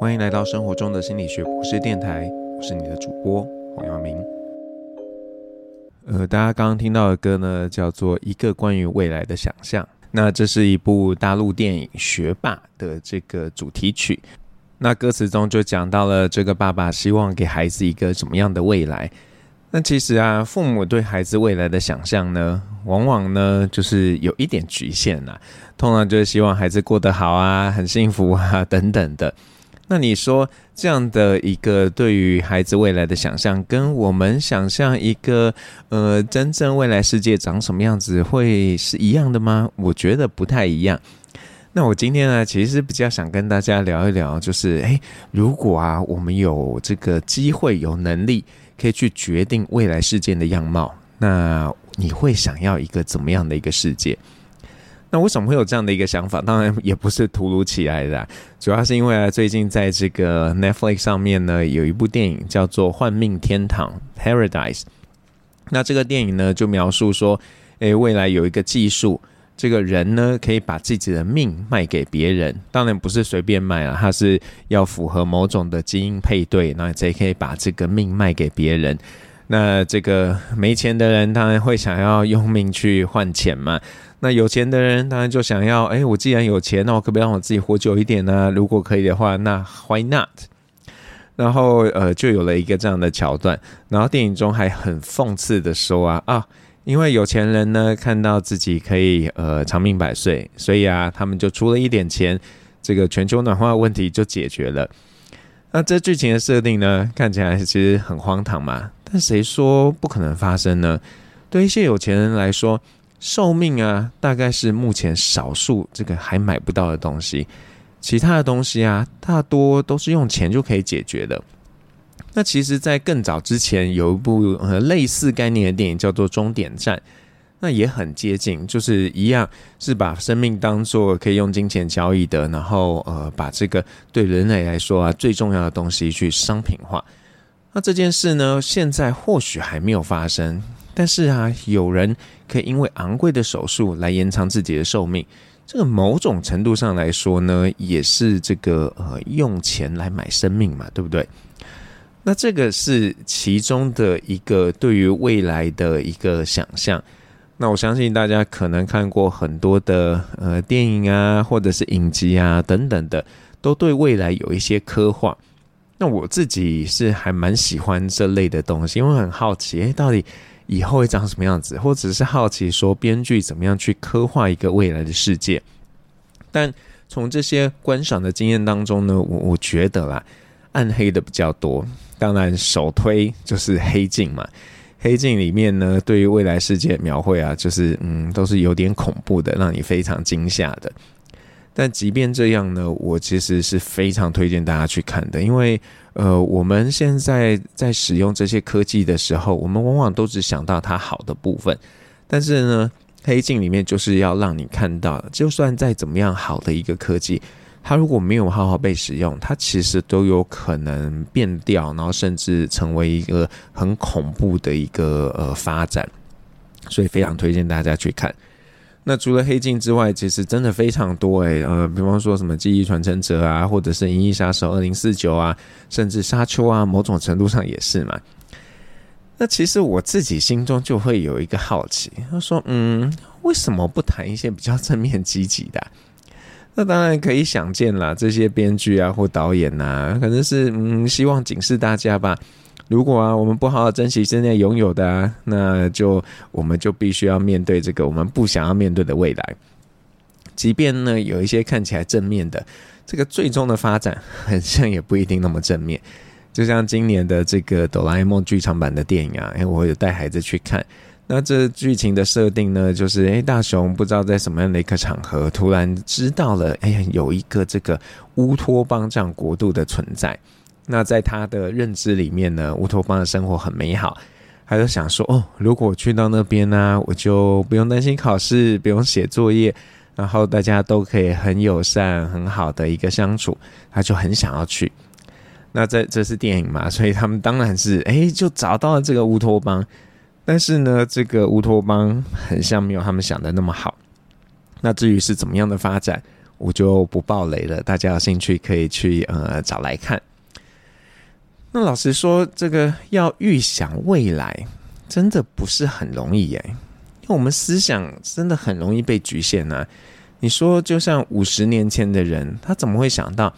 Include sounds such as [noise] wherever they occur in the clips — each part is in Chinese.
欢迎来到生活中的心理学博士电台，我是你的主播黄耀明。呃，大家刚刚听到的歌呢，叫做《一个关于未来的想象》。那这是一部大陆电影《学霸》的这个主题曲。那歌词中就讲到了这个爸爸希望给孩子一个什么样的未来。那其实啊，父母对孩子未来的想象呢，往往呢就是有一点局限啊。通常就是希望孩子过得好啊，很幸福啊，等等的。那你说这样的一个对于孩子未来的想象，跟我们想象一个呃真正未来世界长什么样子，会是一样的吗？我觉得不太一样。那我今天呢，其实比较想跟大家聊一聊，就是诶，如果啊，我们有这个机会、有能力。可以去决定未来世界的样貌，那你会想要一个怎么样的一个世界？那为什么会有这样的一个想法？当然也不是突如其来的，主要是因为啊，最近在这个 Netflix 上面呢，有一部电影叫做《幻命天堂》（Paradise）。那这个电影呢，就描述说，诶，未来有一个技术。这个人呢，可以把自己的命卖给别人，当然不是随便卖啊，他是要符合某种的基因配对，那才可以把这个命卖给别人。那这个没钱的人当然会想要用命去换钱嘛，那有钱的人当然就想要，哎，我既然有钱，那我可不可以让我自己活久一点呢？如果可以的话，那 Why not？然后呃，就有了一个这样的桥段，然后电影中还很讽刺的说啊啊。因为有钱人呢，看到自己可以呃长命百岁，所以啊，他们就出了一点钱，这个全球暖化问题就解决了。那这剧情的设定呢，看起来其实很荒唐嘛，但谁说不可能发生呢？对一些有钱人来说，寿命啊，大概是目前少数这个还买不到的东西，其他的东西啊，大多都是用钱就可以解决的。那其实，在更早之前，有一部呃类似概念的电影叫做《终点站》，那也很接近，就是一样是把生命当做可以用金钱交易的，然后呃把这个对人类来说啊最重要的东西去商品化。那这件事呢，现在或许还没有发生，但是啊，有人可以因为昂贵的手术来延长自己的寿命，这个某种程度上来说呢，也是这个呃用钱来买生命嘛，对不对？那这个是其中的一个对于未来的一个想象。那我相信大家可能看过很多的呃电影啊，或者是影集啊等等的，都对未来有一些刻画。那我自己是还蛮喜欢这类的东西，因为很好奇，诶，到底以后会长什么样子，或者是好奇说编剧怎么样去刻画一个未来的世界。但从这些观赏的经验当中呢，我我觉得啦，暗黑的比较多。当然，首推就是《黑镜》嘛，《黑镜》里面呢，对于未来世界描绘啊，就是嗯，都是有点恐怖的，让你非常惊吓的。但即便这样呢，我其实是非常推荐大家去看的，因为呃，我们现在在使用这些科技的时候，我们往往都只想到它好的部分，但是呢，《黑镜》里面就是要让你看到，就算再怎么样好的一个科技。它如果没有好好被使用，它其实都有可能变掉，然后甚至成为一个很恐怖的一个呃发展，所以非常推荐大家去看。那除了黑镜之外，其实真的非常多诶，呃，比方说什么记忆传承者啊，或者是银翼杀手二零四九啊，甚至沙丘啊，某种程度上也是嘛。那其实我自己心中就会有一个好奇，他说，嗯，为什么不谈一些比较正面积极的？那当然可以想见啦，这些编剧啊或导演呐、可能是嗯希望警示大家吧。如果啊我们不好好珍惜现在拥有的啊，那就我们就必须要面对这个我们不想要面对的未来。即便呢有一些看起来正面的，这个最终的发展好像也不一定那么正面。就像今年的这个哆啦 A 梦剧场版的电影啊，哎，我有带孩子去看。那这剧情的设定呢，就是诶，大雄不知道在什么样的一个场合，突然知道了，哎呀，有一个这个乌托邦这样国度的存在。那在他的认知里面呢，乌托邦的生活很美好，他就想说，哦，如果去到那边呢、我就不用担心考试，不用写作业，然后大家都可以很友善、很好的一个相处，他就很想要去。那这这是电影嘛，所以他们当然是，哎，就找到了这个乌托邦。但是呢，这个乌托邦很像没有他们想的那么好。那至于是怎么样的发展，我就不爆雷了，大家有兴趣可以去呃找来看。那老实说，这个要预想未来，真的不是很容易耶，因为我们思想真的很容易被局限啊。你说，就像五十年前的人，他怎么会想到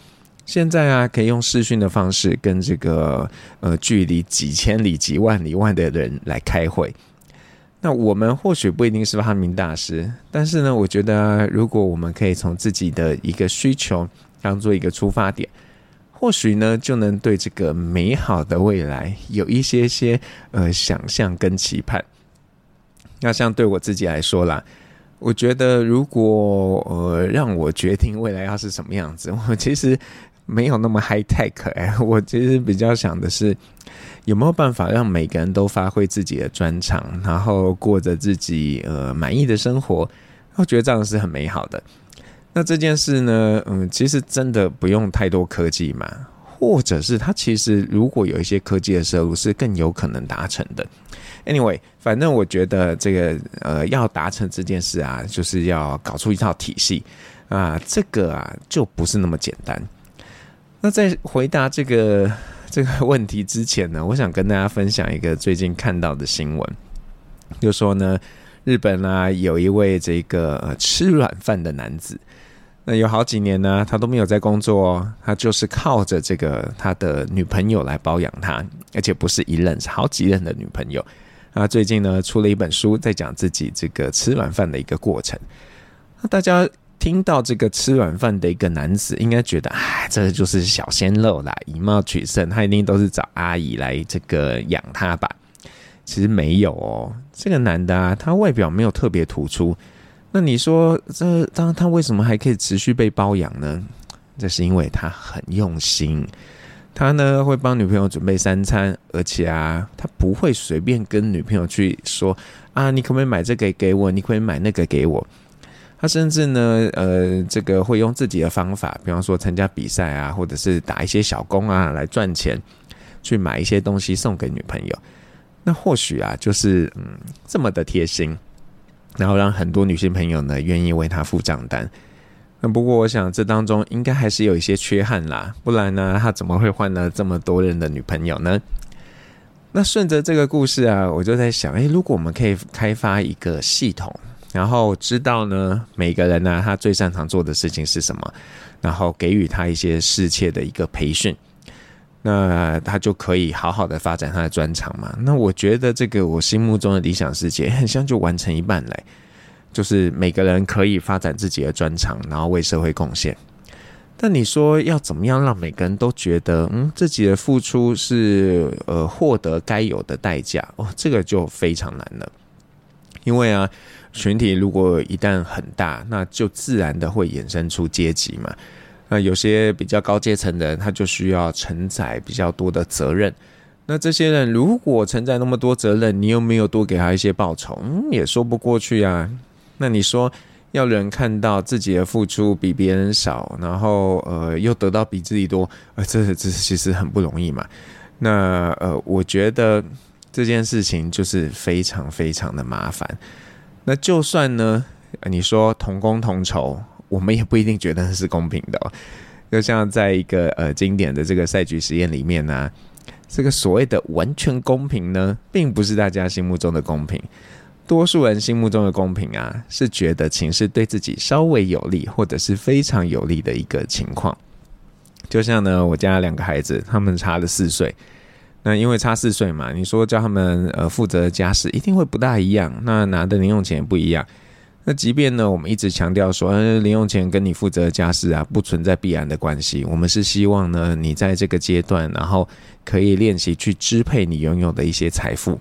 现在啊，可以用视讯的方式跟这个呃距离几千里、几万里外的人来开会？那我们或许不一定是发明大师，但是呢，我觉得，如果我们可以从自己的一个需求当做一个出发点。或许呢，就能对这个美好的未来有一些些呃想象跟期盼。那像对我自己来说啦，我觉得如果呃让我决定未来要是什么样子，[laughs] 我其实没有那么 high tech 哎，我其实比较想的是有没有办法让每个人都发挥自己的专长，然后过着自己呃满意的生活。我觉得这样是很美好的。那这件事呢，嗯，其实真的不用太多科技嘛，或者是它其实如果有一些科技的摄入，是更有可能达成的。Anyway，反正我觉得这个呃要达成这件事啊，就是要搞出一套体系啊，这个啊就不是那么简单。那在回答这个这个问题之前呢，我想跟大家分享一个最近看到的新闻，就说呢，日本啊有一位这个呃吃软饭的男子。那有好几年呢，他都没有在工作哦，他就是靠着这个他的女朋友来包养他，而且不是一任，是好几任的女朋友。啊，最近呢出了一本书，在讲自己这个吃软饭的一个过程。那大家听到这个吃软饭的一个男子，应该觉得，哎，这就是小鲜肉啦，以貌取胜，他一定都是找阿姨来这个养他吧？其实没有哦，这个男的啊，他外表没有特别突出。那你说这当他为什么还可以持续被包养呢？这是因为他很用心，他呢会帮女朋友准备三餐，而且啊，他不会随便跟女朋友去说啊，你可不可以买这个给我？你可以买那个给我？他甚至呢，呃，这个会用自己的方法，比方说参加比赛啊，或者是打一些小工啊来赚钱，去买一些东西送给女朋友。那或许啊，就是嗯这么的贴心。然后让很多女性朋友呢愿意为他付账单。那不过我想这当中应该还是有一些缺憾啦，不然呢他怎么会换了这么多人的女朋友呢？那顺着这个故事啊，我就在想，诶，如果我们可以开发一个系统，然后知道呢每个人呢他最擅长做的事情是什么，然后给予他一些适切的一个培训。那他就可以好好的发展他的专长嘛？那我觉得这个我心目中的理想世界很像就完成一半嘞，就是每个人可以发展自己的专长，然后为社会贡献。但你说要怎么样让每个人都觉得嗯自己的付出是呃获得该有的代价哦，这个就非常难了。因为啊，群体如果一旦很大，那就自然的会衍生出阶级嘛。那有些比较高阶层的人，他就需要承载比较多的责任。那这些人如果承载那么多责任，你又没有多给他一些报酬，嗯，也说不过去啊。那你说要人看到自己的付出比别人少，然后呃又得到比自己多，呃，这这其实很不容易嘛。那呃，我觉得这件事情就是非常非常的麻烦。那就算呢，你说同工同酬。我们也不一定觉得是公平的哦，就像在一个呃经典的这个赛局实验里面呢，这个所谓的完全公平呢，并不是大家心目中的公平。多数人心目中的公平啊，是觉得情势对自己稍微有利，或者是非常有利的一个情况。就像呢，我家两个孩子，他们差了四岁，那因为差四岁嘛，你说叫他们呃负责家事，一定会不大一样，那拿的零用钱也不一样。那即便呢，我们一直强调说，呃，零用钱跟你负责家事啊，不存在必然的关系。我们是希望呢，你在这个阶段，然后可以练习去支配你拥有的一些财富。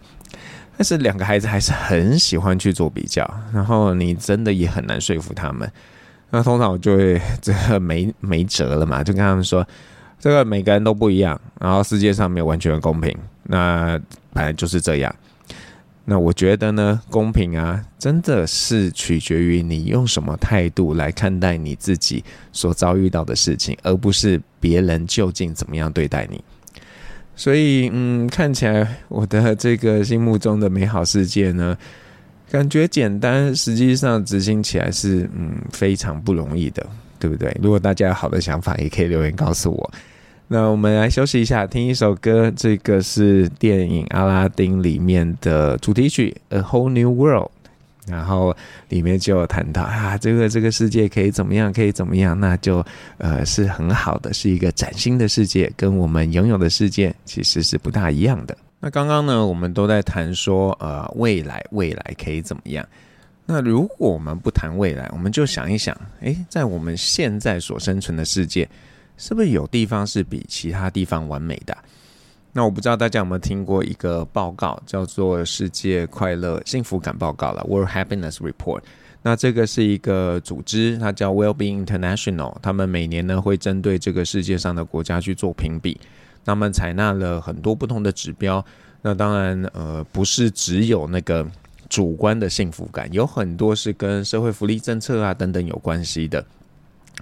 但是两个孩子还是很喜欢去做比较，然后你真的也很难说服他们。那通常我就会这个没没辙了嘛，就跟他们说，这个每个人都不一样，然后世界上没有完全的公平，那本来就是这样。那我觉得呢，公平啊，真的是取决于你用什么态度来看待你自己所遭遇到的事情，而不是别人究竟怎么样对待你。所以，嗯，看起来我的这个心目中的美好世界呢，感觉简单，实际上执行起来是嗯非常不容易的。对不对？如果大家有好的想法，也可以留言告诉我。那我们来休息一下，听一首歌，这个是电影《阿拉丁》里面的主题曲《A Whole New World》。然后里面就有谈到啊，这个这个世界可以怎么样，可以怎么样，那就呃是很好的，是一个崭新的世界，跟我们拥有的世界其实是不大一样的。那刚刚呢，我们都在谈说呃未来，未来可以怎么样？那如果我们不谈未来，我们就想一想，诶，在我们现在所生存的世界，是不是有地方是比其他地方完美的？那我不知道大家有没有听过一个报告，叫做《世界快乐幸福感报告》了 （World Happiness Report）。那这个是一个组织，它叫 Wellbeing International。他们每年呢会针对这个世界上的国家去做评比。他们采纳了很多不同的指标。那当然，呃，不是只有那个主观的幸福感，有很多是跟社会福利政策啊等等有关系的。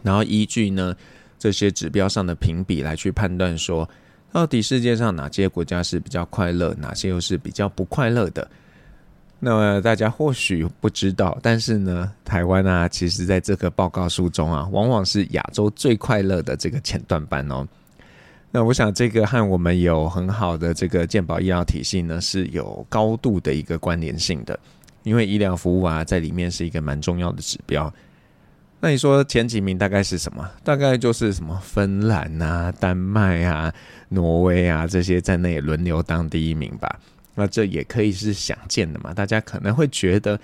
然后依据呢这些指标上的评比来去判断说。到底世界上哪些国家是比较快乐，哪些又是比较不快乐的？那么大家或许不知道，但是呢，台湾啊，其实在这个报告书中啊，往往是亚洲最快乐的这个前段班哦。那我想这个和我们有很好的这个健保医疗体系呢，是有高度的一个关联性的，因为医疗服务啊，在里面是一个蛮重要的指标。那你说前几名大概是什么？大概就是什么芬兰啊、丹麦啊、挪威啊这些在那里轮流当第一名吧。那这也可以是想见的嘛。大家可能会觉得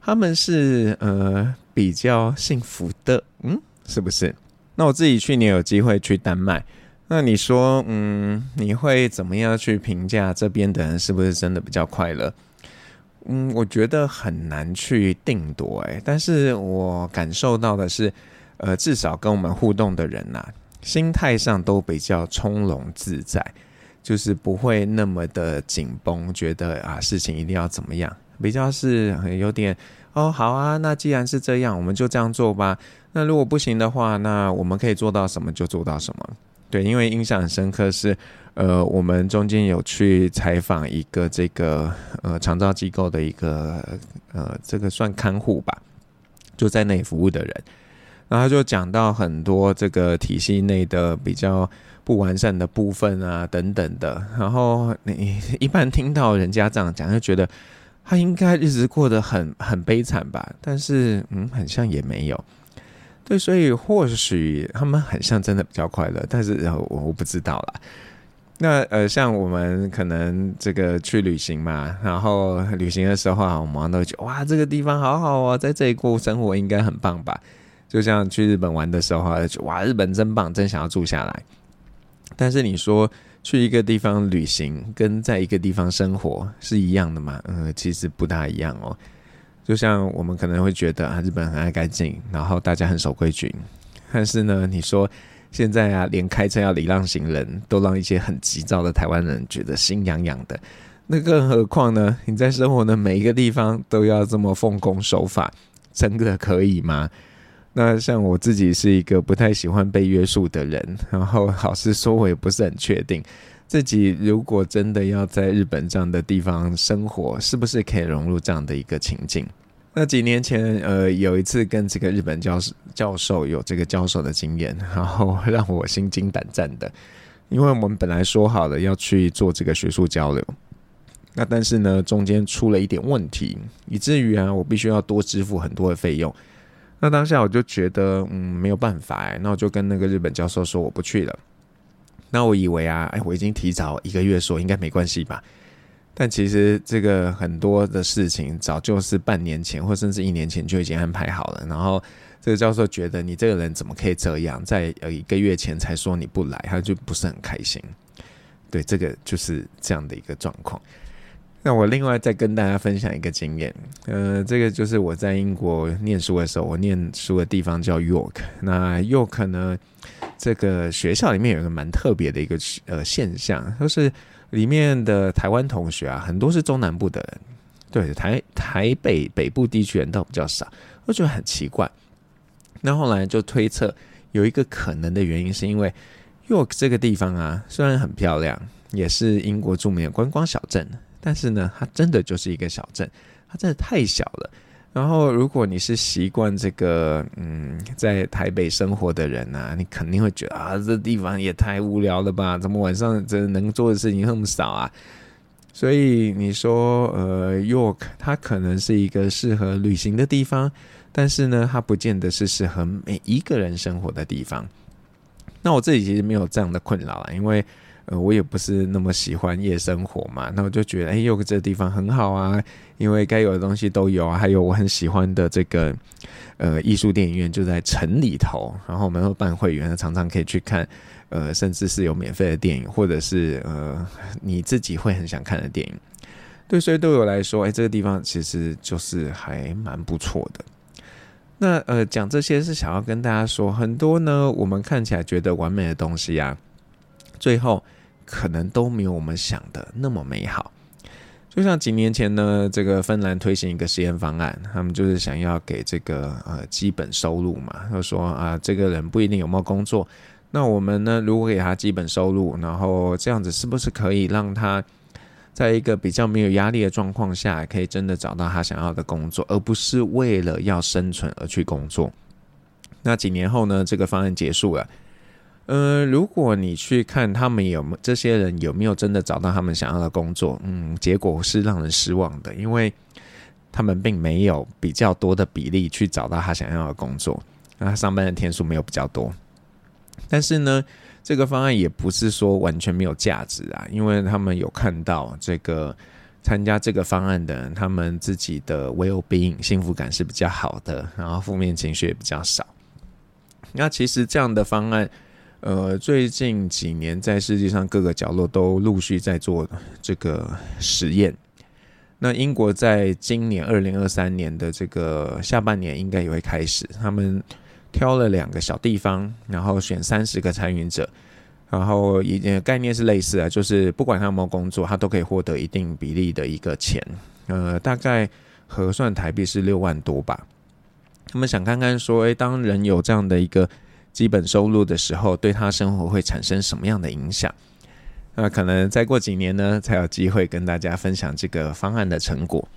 他们是呃比较幸福的，嗯，是不是？那我自己去年有机会去丹麦，那你说，嗯，你会怎么样去评价这边的人是不是真的比较快乐？嗯，我觉得很难去定夺哎，但是我感受到的是，呃，至少跟我们互动的人呐、心态上都比较从容自在，就是不会那么的紧绷，觉得啊事情一定要怎么样，比较是有点哦，好啊，那既然是这样，我们就这样做吧。那如果不行的话，那我们可以做到什么就做到什么。对，因为印象很深刻是。呃，我们中间有去采访一个这个呃长照机构的一个呃这个算看护吧，就在那里服务的人，然后就讲到很多这个体系内的比较不完善的部分啊等等的，然后你一般听到人家这样讲，就觉得他应该日子过得很很悲惨吧，但是嗯，很像也没有，对，所以或许他们很像真的比较快乐，但是我我不知道啦。那呃，像我们可能这个去旅行嘛，然后旅行的时候啊，我们都觉得哇，这个地方好好哦，在这里过生活应该很棒吧？就像去日本玩的时候啊，哇，日本真棒，真想要住下来。但是你说去一个地方旅行，跟在一个地方生活是一样的吗？嗯，其实不大一样哦。就像我们可能会觉得啊，日本很爱干净，然后大家很守规矩，但是呢，你说。现在啊，连开车要礼让行人都让一些很急躁的台湾人觉得心痒痒的。那更何况呢？你在生活的每一个地方都要这么奉公守法，真的可以吗？那像我自己是一个不太喜欢被约束的人，然后老实说，我也不是很确定自己如果真的要在日本这样的地方生活，是不是可以融入这样的一个情境。那几年前，呃，有一次跟这个日本教授教授有这个交手的经验，然后让我心惊胆战的，因为我们本来说好了要去做这个学术交流，那但是呢，中间出了一点问题，以至于啊，我必须要多支付很多的费用。那当下我就觉得，嗯，没有办法，那我就跟那个日本教授说我不去了。那我以为啊，哎，我已经提早一个月说，应该没关系吧。但其实这个很多的事情早就是半年前或甚至一年前就已经安排好了。然后这个教授觉得你这个人怎么可以这样，在呃一个月前才说你不来，他就不是很开心。对，这个就是这样的一个状况。那我另外再跟大家分享一个经验，呃，这个就是我在英国念书的时候，我念书的地方叫 York。那 York 呢，这个学校里面有一个蛮特别的一个呃现象，就是。里面的台湾同学啊，很多是中南部的人，对，台台北北部地区人倒比较少，我觉得很奇怪。那后来就推测，有一个可能的原因是因为 York 这个地方啊，虽然很漂亮，也是英国著名的观光小镇，但是呢，它真的就是一个小镇，它真的太小了。然后，如果你是习惯这个，嗯，在台北生活的人啊，你肯定会觉得啊，这地方也太无聊了吧？怎么晚上这能做的事情那么少啊？所以你说，呃，York 它可能是一个适合旅行的地方，但是呢，它不见得是适合每一个人生活的地方。那我自己其实没有这样的困扰啊，因为。呃，我也不是那么喜欢夜生活嘛，那我就觉得，哎，有个这个地方很好啊，因为该有的东西都有啊，还有我很喜欢的这个呃艺术电影院就在城里头，然后我们会办会员，常常可以去看，呃，甚至是有免费的电影，或者是呃你自己会很想看的电影，对，所以对我来说，哎，这个地方其实就是还蛮不错的。那呃，讲这些是想要跟大家说，很多呢，我们看起来觉得完美的东西啊，最后。可能都没有我们想的那么美好。就像几年前呢，这个芬兰推行一个实验方案，他们就是想要给这个呃基本收入嘛，就说啊，这个人不一定有没有工作，那我们呢，如果给他基本收入，然后这样子是不是可以让他在一个比较没有压力的状况下，可以真的找到他想要的工作，而不是为了要生存而去工作？那几年后呢，这个方案结束了。呃，如果你去看他们有没这些人有没有真的找到他们想要的工作，嗯，结果是让人失望的，因为他们并没有比较多的比例去找到他想要的工作，那他上班的天数没有比较多。但是呢，这个方案也不是说完全没有价值啊，因为他们有看到这个参加这个方案的人，他们自己的 well-being 幸福感是比较好的，然后负面情绪也比较少。那其实这样的方案。呃，最近几年在世界上各个角落都陆续在做这个实验。那英国在今年二零二三年的这个下半年应该也会开始。他们挑了两个小地方，然后选三十个参与者，然后一点概念是类似啊，就是不管他有没有工作，他都可以获得一定比例的一个钱。呃，大概核算台币是六万多吧。他们想看看说，哎，当人有这样的一个。基本收入的时候，对他生活会产生什么样的影响？那可能再过几年呢，才有机会跟大家分享这个方案的成果。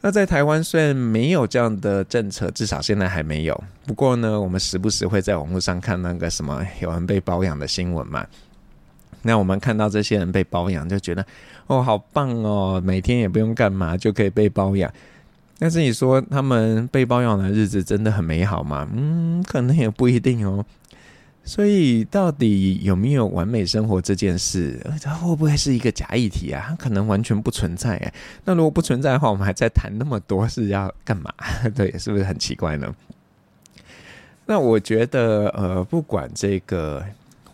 那在台湾虽然没有这样的政策，至少现在还没有。不过呢，我们时不时会在网络上看那个什么有人被包养的新闻嘛。那我们看到这些人被包养，就觉得哦，好棒哦，每天也不用干嘛就可以被包养。但是你说他们被包养的日子真的很美好吗？嗯，可能也不一定哦。所以到底有没有完美生活这件事，它会不会是一个假议题啊？它可能完全不存在哎。那如果不存在的话，我们还在谈那么多是要干嘛？[laughs] 对，是不是很奇怪呢？那我觉得，呃，不管这个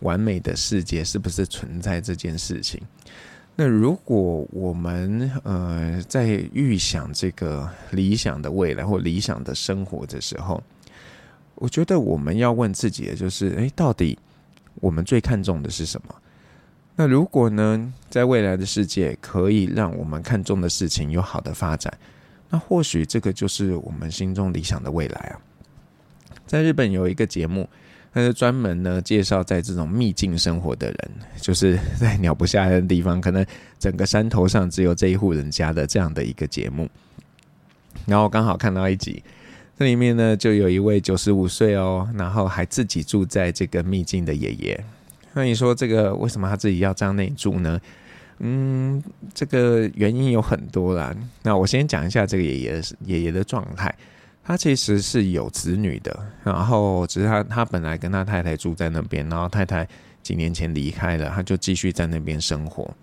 完美的世界是不是存在这件事情。那如果我们呃在预想这个理想的未来或理想的生活的时候，我觉得我们要问自己的就是：诶，到底我们最看重的是什么？那如果呢，在未来的世界可以让我们看重的事情有好的发展，那或许这个就是我们心中理想的未来啊。在日本有一个节目。他是专门呢介绍在这种秘境生活的人，就是 [laughs] 在鸟不下蛋的地方，可能整个山头上只有这一户人家的这样的一个节目。然后刚好看到一集，这里面呢就有一位九十五岁哦，然后还自己住在这个秘境的爷爷。那你说这个为什么他自己要这样内住呢？嗯，这个原因有很多啦。那我先讲一下这个爷爷爷爷的状态。他其实是有子女的，然后只是他他本来跟他太太住在那边，然后太太几年前离开了，他就继续在那边生活。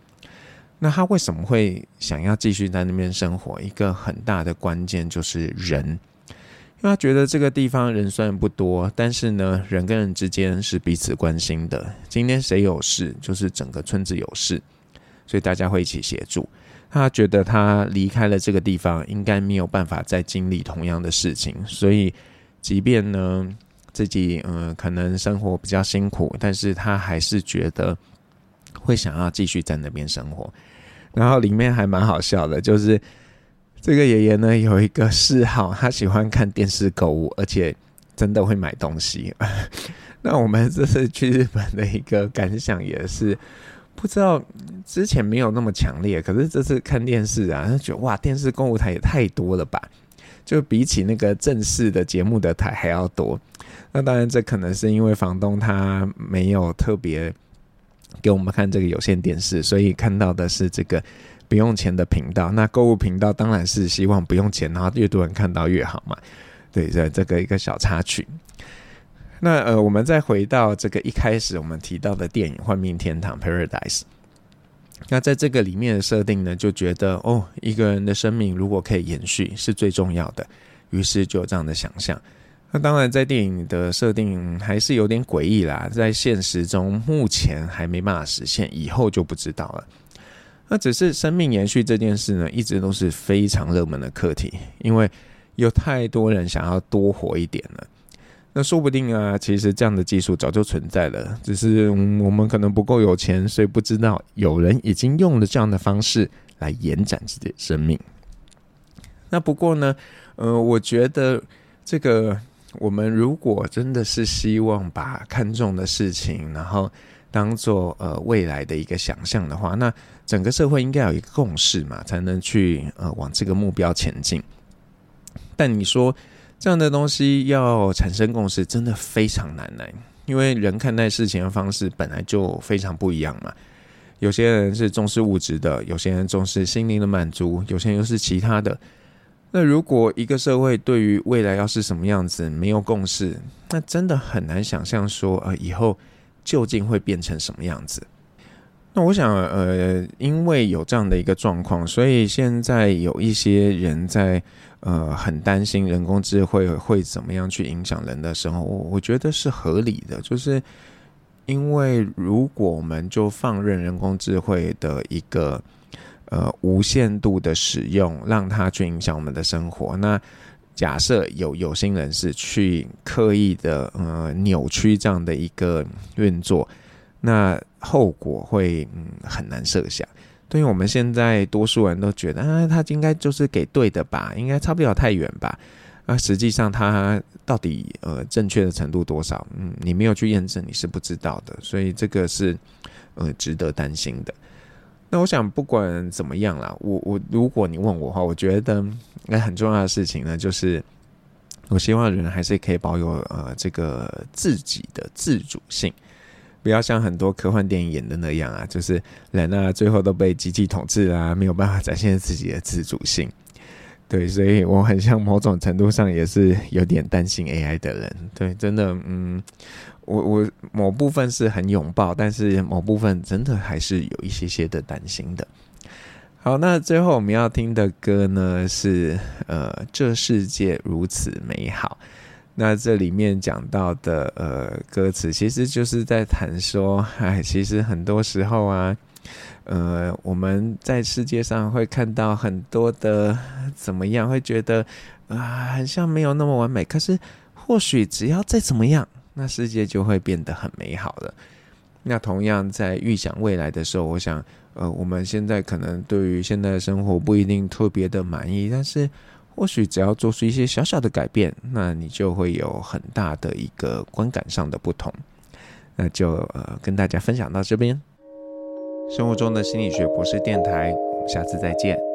那他为什么会想要继续在那边生活？一个很大的关键就是人，因为他觉得这个地方人虽然不多，但是呢，人跟人之间是彼此关心的。今天谁有事，就是整个村子有事，所以大家会一起协助。他觉得他离开了这个地方，应该没有办法再经历同样的事情，所以即便呢自己嗯、可能生活比较辛苦，但是他还是觉得会想要继续在那边生活。然后里面还蛮好笑的，就是这个爷爷呢有一个嗜好，他喜欢看电视购物，而且真的会买东西。[laughs] 那我们这次去日本的一个感想也是。不知道之前没有那么强烈，可是这次看电视啊，就觉得哇，电视购物台也太多了吧！就比起那个正式的节目的台还要多。那当然，这可能是因为房东他没有特别给我们看这个有线电视，所以看到的是这个不用钱的频道。那购物频道当然是希望不用钱，然后越多人看到越好嘛。对，这这个一个小插曲。那呃，我们再回到这个一开始我们提到的电影《幻命天堂》（Paradise）。那在这个里面的设定呢，就觉得哦，一个人的生命如果可以延续是最重要的，于是就有这样的想象。那当然，在电影的设定还是有点诡异啦，在现实中目前还没办法实现，以后就不知道了。那只是生命延续这件事呢，一直都是非常热门的课题，因为有太多人想要多活一点了。那说不定啊，其实这样的技术早就存在了，只是我们可能不够有钱，所以不知道有人已经用了这样的方式来延展自己的生命。那不过呢，呃，我觉得这个我们如果真的是希望把看重的事情，然后当做呃未来的一个想象的话，那整个社会应该有一个共识嘛，才能去呃往这个目标前进。但你说，这样的东西要产生共识，真的非常难呢。因为人看待事情的方式本来就非常不一样嘛。有些人是重视物质的，有些人重视心灵的满足，有些人又是其他的。那如果一个社会对于未来要是什么样子没有共识，那真的很难想象说，呃，以后究竟会变成什么样子。那我想，呃，因为有这样的一个状况，所以现在有一些人在，呃，很担心人工智慧会怎么样去影响人的生活。我我觉得是合理的，就是因为如果我们就放任人工智慧的一个呃无限度的使用，让它去影响我们的生活，那假设有有心人士去刻意的呃扭曲这样的一个运作。那后果会嗯很难设想，对于我们现在多数人都觉得啊，他应该就是给对的吧，应该差不了太远吧。啊，实际上他到底呃正确的程度多少，嗯，你没有去验证，你是不知道的。所以这个是呃值得担心的。那我想不管怎么样啦，我我如果你问我的话，我觉得那很重要的事情呢，就是我希望人还是可以保有呃这个自己的自主性。不要像很多科幻电影演的那样啊，就是人啊，最后都被机器统治啊，没有办法展现自己的自主性。对，所以我很像某种程度上也是有点担心 AI 的人。对，真的，嗯，我我某部分是很拥抱，但是某部分真的还是有一些些的担心的。好，那最后我们要听的歌呢是呃，这世界如此美好。那这里面讲到的呃歌词，其实就是在谈说，哎，其实很多时候啊，[laughs] 呃，我们在世界上会看到很多的怎么样，会觉得啊，好像没有那么完美。可是或许只要再怎么样，那世界就会变得很美好了。那同样在预想未来的时候，我想，呃，我们现在可能对于现在的生活不一定特别的满意，但是。或许只要做出一些小小的改变，那你就会有很大的一个观感上的不同。那就呃跟大家分享到这边。生活中的心理学博士电台，我们下次再见。